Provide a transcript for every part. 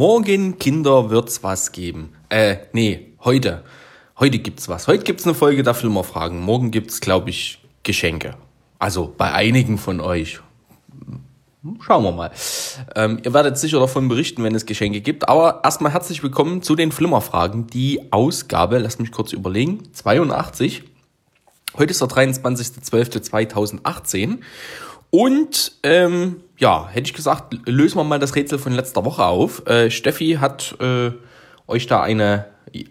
Morgen, Kinder, wird's was geben. Äh, nee, heute. Heute gibt's was. Heute gibt's eine Folge der Flimmerfragen. Morgen gibt's, glaube ich, Geschenke. Also bei einigen von euch. Schauen wir mal. Ähm, ihr werdet sicher davon berichten, wenn es Geschenke gibt. Aber erstmal herzlich willkommen zu den Flimmerfragen. Die Ausgabe, lasst mich kurz überlegen, 82. Heute ist der 23.12.2018. Und ähm, ja, hätte ich gesagt, lösen wir mal das Rätsel von letzter Woche auf. Äh, Steffi hat äh, euch da eine,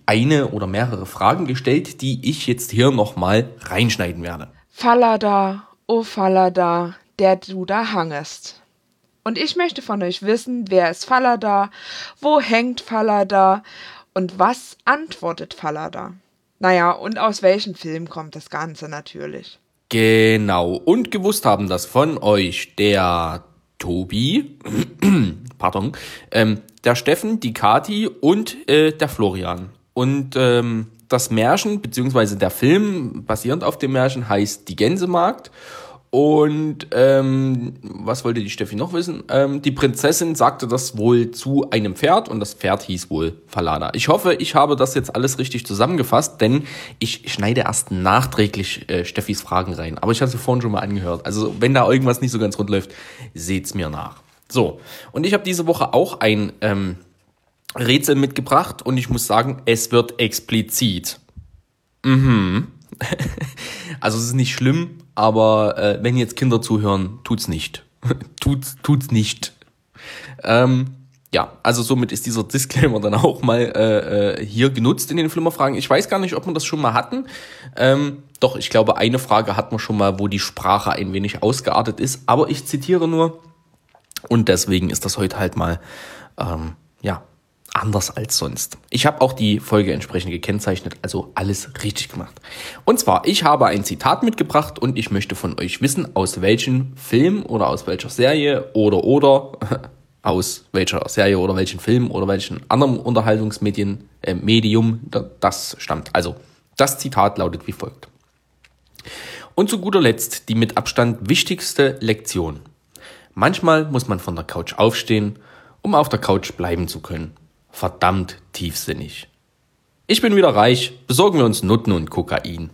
eine oder mehrere Fragen gestellt, die ich jetzt hier nochmal reinschneiden werde. Fallada, oh Fallada, der du da hangest. Und ich möchte von euch wissen, wer ist Fallada, wo hängt Fallada und was antwortet Fallada? Naja, und aus welchem Film kommt das Ganze natürlich? Genau. Und gewusst haben das von euch der Tobi, pardon, ähm, der Steffen, die Kati und äh, der Florian. Und ähm, das Märchen, beziehungsweise der Film basierend auf dem Märchen heißt Die Gänsemarkt. Und ähm, was wollte die Steffi noch wissen? Ähm, die Prinzessin sagte das wohl zu einem Pferd und das Pferd hieß wohl Falada. Ich hoffe, ich habe das jetzt alles richtig zusammengefasst, denn ich schneide erst nachträglich äh, Steffis Fragen rein. Aber ich hatte sie vorhin schon mal angehört. Also wenn da irgendwas nicht so ganz rund läuft, seht's mir nach. So, und ich habe diese Woche auch ein ähm, Rätsel mitgebracht und ich muss sagen, es wird explizit. Mhm. also es ist nicht schlimm, aber äh, wenn jetzt Kinder zuhören, tut's nicht. tut's, tut's nicht. Ähm, ja, also somit ist dieser Disclaimer dann auch mal äh, äh, hier genutzt in den Flimmerfragen. Ich weiß gar nicht, ob wir das schon mal hatten. Ähm, doch, ich glaube, eine Frage hatten wir schon mal, wo die Sprache ein wenig ausgeartet ist. Aber ich zitiere nur. Und deswegen ist das heute halt mal, ähm, ja, anders als sonst. Ich habe auch die Folge entsprechend gekennzeichnet, also alles richtig gemacht. Und zwar, ich habe ein Zitat mitgebracht und ich möchte von euch wissen, aus welchem Film oder aus welcher Serie oder oder aus welcher Serie oder welchen Film oder welchen anderen Unterhaltungsmedien äh, Medium das stammt. Also, das Zitat lautet wie folgt. Und zu guter Letzt die mit Abstand wichtigste Lektion. Manchmal muss man von der Couch aufstehen, um auf der Couch bleiben zu können verdammt tiefsinnig. Ich bin wieder reich, besorgen wir uns Nutten und Kokain.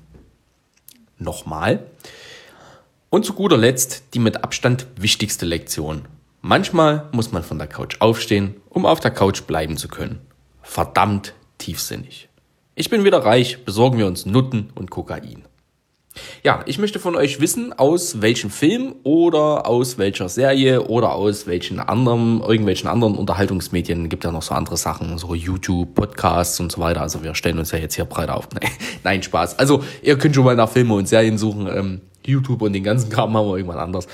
Nochmal. Und zu guter Letzt die mit Abstand wichtigste Lektion. Manchmal muss man von der Couch aufstehen, um auf der Couch bleiben zu können. Verdammt tiefsinnig. Ich bin wieder reich, besorgen wir uns Nutten und Kokain. Ja, ich möchte von euch wissen, aus welchem Film oder aus welcher Serie oder aus welchen anderen, irgendwelchen anderen Unterhaltungsmedien gibt ja noch so andere Sachen, so YouTube, Podcasts und so weiter. Also wir stellen uns ja jetzt hier breit auf. Nein, Spaß. Also ihr könnt schon mal nach Filme und Serien suchen. Ähm, YouTube und den ganzen Kram haben wir irgendwann anders.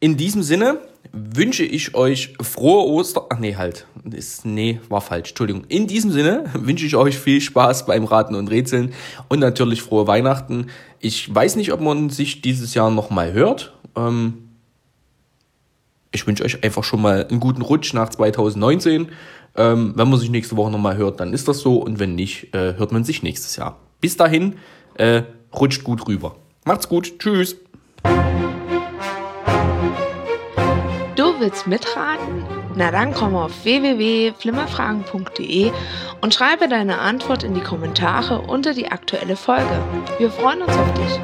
In diesem Sinne wünsche ich euch frohe Ostern. Ach nee, halt. Ist, nee, war falsch. Entschuldigung. In diesem Sinne wünsche ich euch viel Spaß beim Raten und Rätseln und natürlich frohe Weihnachten. Ich weiß nicht, ob man sich dieses Jahr nochmal hört. Ähm ich wünsche euch einfach schon mal einen guten Rutsch nach 2019. Ähm, wenn man sich nächste Woche nochmal hört, dann ist das so. Und wenn nicht, äh, hört man sich nächstes Jahr. Bis dahin, äh, rutscht gut rüber. Macht's gut. Tschüss. Du willst mitraten? Na dann komm auf www.flimmerfragen.de und schreibe deine Antwort in die Kommentare unter die aktuelle Folge. Wir freuen uns auf dich.